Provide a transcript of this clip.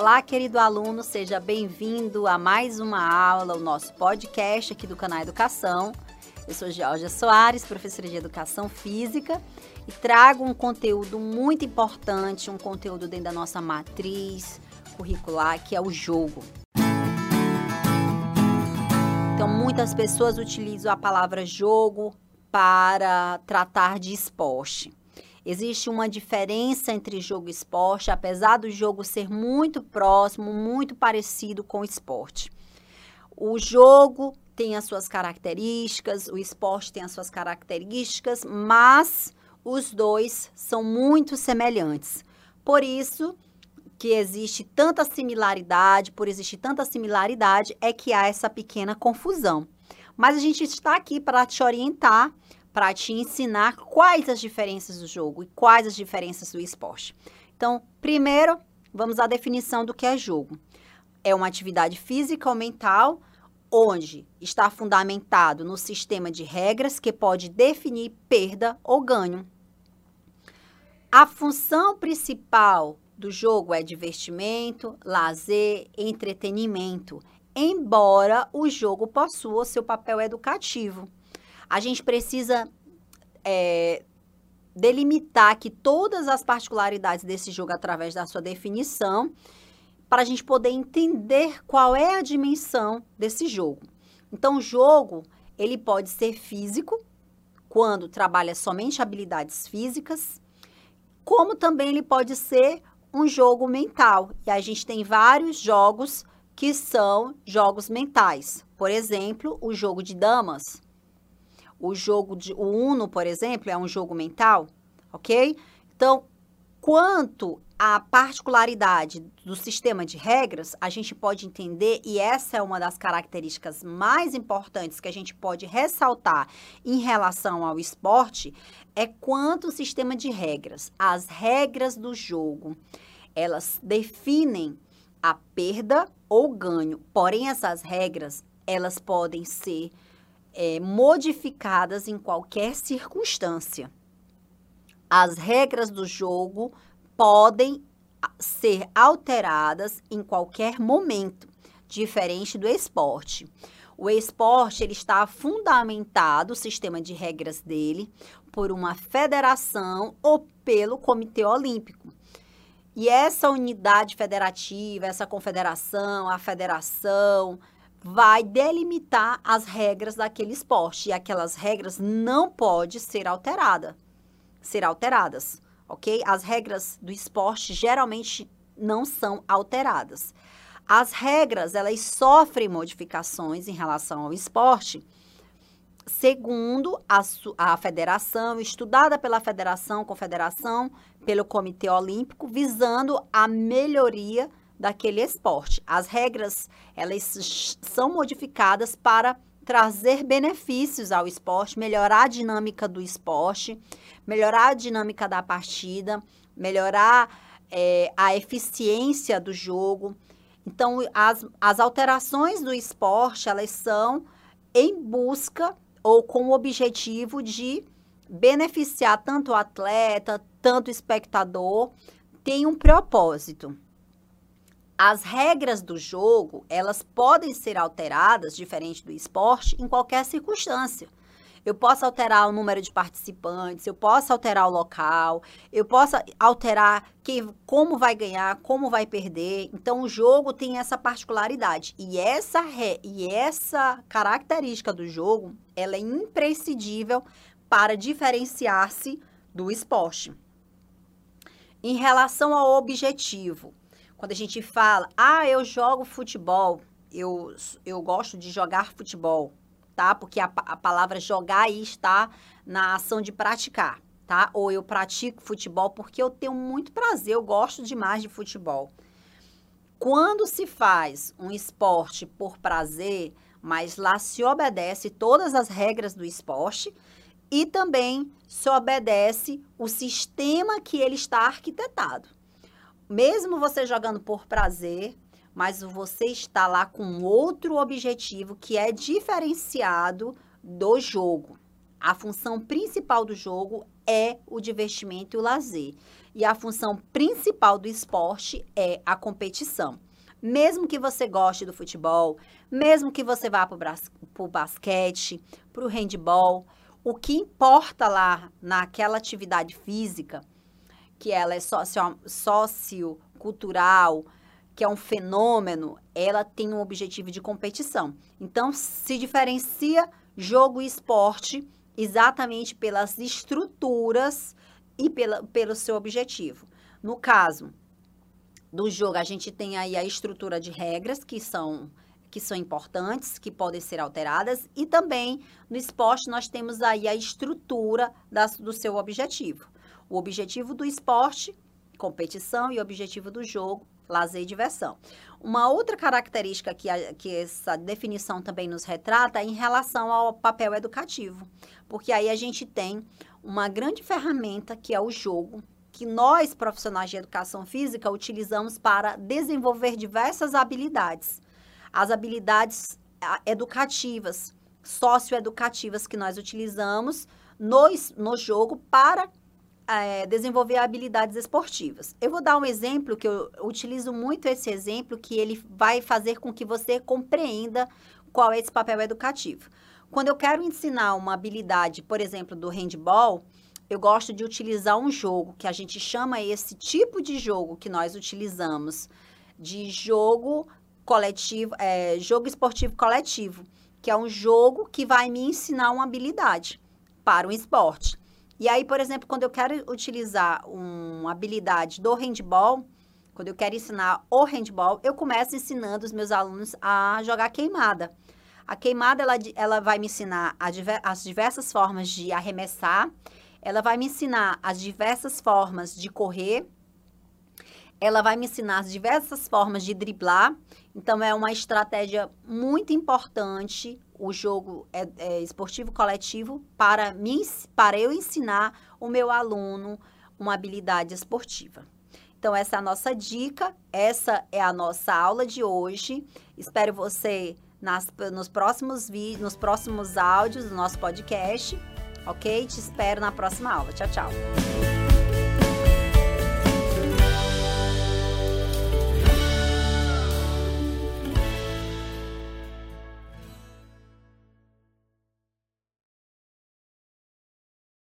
Olá, querido aluno, seja bem-vindo a mais uma aula, o nosso podcast aqui do canal Educação. Eu sou Georgia Soares, professora de Educação Física, e trago um conteúdo muito importante, um conteúdo dentro da nossa matriz curricular, que é o jogo. Então, muitas pessoas utilizam a palavra jogo para tratar de esporte. Existe uma diferença entre jogo e esporte, apesar do jogo ser muito próximo, muito parecido com o esporte. O jogo tem as suas características, o esporte tem as suas características, mas os dois são muito semelhantes. Por isso que existe tanta similaridade, por existir tanta similaridade, é que há essa pequena confusão. Mas a gente está aqui para te orientar para te ensinar quais as diferenças do jogo e quais as diferenças do esporte. Então, primeiro, vamos à definição do que é jogo. É uma atividade física ou mental onde está fundamentado no sistema de regras que pode definir perda ou ganho. A função principal do jogo é divertimento, lazer, entretenimento, embora o jogo possua seu papel educativo a gente precisa é, delimitar aqui todas as particularidades desse jogo através da sua definição, para a gente poder entender qual é a dimensão desse jogo. Então, o jogo, ele pode ser físico, quando trabalha somente habilidades físicas, como também ele pode ser um jogo mental. E a gente tem vários jogos que são jogos mentais. Por exemplo, o jogo de damas, o jogo de o Uno, por exemplo, é um jogo mental, ok? Então, quanto à particularidade do sistema de regras, a gente pode entender, e essa é uma das características mais importantes que a gente pode ressaltar em relação ao esporte, é quanto o sistema de regras, as regras do jogo, elas definem a perda ou ganho. Porém, essas regras, elas podem ser é, modificadas em qualquer circunstância. As regras do jogo podem ser alteradas em qualquer momento, diferente do esporte. O esporte ele está fundamentado, o sistema de regras dele, por uma federação ou pelo Comitê Olímpico. E essa unidade federativa, essa confederação, a federação, vai delimitar as regras daquele esporte e aquelas regras não podem ser alteradas, ser alteradas, ok? As regras do esporte geralmente não são alteradas. As regras, elas sofrem modificações em relação ao esporte, segundo a, a federação, estudada pela federação, confederação, pelo Comitê Olímpico, visando a melhoria daquele esporte. As regras, elas são modificadas para trazer benefícios ao esporte, melhorar a dinâmica do esporte, melhorar a dinâmica da partida, melhorar é, a eficiência do jogo. Então, as, as alterações do esporte, elas são em busca ou com o objetivo de beneficiar tanto o atleta, tanto o espectador, tem um propósito. As regras do jogo, elas podem ser alteradas, diferente do esporte, em qualquer circunstância. Eu posso alterar o número de participantes, eu posso alterar o local, eu posso alterar quem, como vai ganhar, como vai perder. Então, o jogo tem essa particularidade. E essa, re, e essa característica do jogo, ela é imprescindível para diferenciar-se do esporte. Em relação ao objetivo, quando a gente fala, ah, eu jogo futebol, eu, eu gosto de jogar futebol, tá? Porque a, a palavra jogar aí está na ação de praticar, tá? Ou eu pratico futebol porque eu tenho muito prazer, eu gosto demais de futebol. Quando se faz um esporte por prazer, mas lá se obedece todas as regras do esporte e também se obedece o sistema que ele está arquitetado mesmo você jogando por prazer, mas você está lá com outro objetivo que é diferenciado do jogo. A função principal do jogo é o divertimento e o lazer. E a função principal do esporte é a competição. Mesmo que você goste do futebol, mesmo que você vá para o basquete, para o handball, o que importa lá naquela atividade física, que ela é socio, sociocultural, que é um fenômeno, ela tem um objetivo de competição. Então, se diferencia jogo e esporte exatamente pelas estruturas e pela, pelo seu objetivo. No caso do jogo, a gente tem aí a estrutura de regras que são que são importantes, que podem ser alteradas, e também no esporte nós temos aí a estrutura das, do seu objetivo. O objetivo do esporte, competição, e o objetivo do jogo, lazer e diversão. Uma outra característica que, a, que essa definição também nos retrata é em relação ao papel educativo, porque aí a gente tem uma grande ferramenta que é o jogo, que nós, profissionais de educação física, utilizamos para desenvolver diversas habilidades. As habilidades educativas, socioeducativas que nós utilizamos no, no jogo para é, desenvolver habilidades esportivas. Eu vou dar um exemplo que eu utilizo muito esse exemplo, que ele vai fazer com que você compreenda qual é esse papel educativo. Quando eu quero ensinar uma habilidade, por exemplo, do handball, eu gosto de utilizar um jogo que a gente chama esse tipo de jogo que nós utilizamos de jogo coletivo, é, jogo esportivo coletivo, que é um jogo que vai me ensinar uma habilidade para um esporte. E aí, por exemplo, quando eu quero utilizar uma habilidade do handball, quando eu quero ensinar o handball, eu começo ensinando os meus alunos a jogar queimada. A queimada, ela, ela vai me ensinar as diversas formas de arremessar, ela vai me ensinar as diversas formas de correr, ela vai me ensinar as diversas formas de driblar. Então, é uma estratégia muito importante o jogo é, é esportivo coletivo para, mim, para eu ensinar o meu aluno uma habilidade esportiva. Então, essa é a nossa dica, essa é a nossa aula de hoje. Espero você nas, nos próximos vídeos, nos próximos áudios do nosso podcast, ok? Te espero na próxima aula. Tchau, tchau.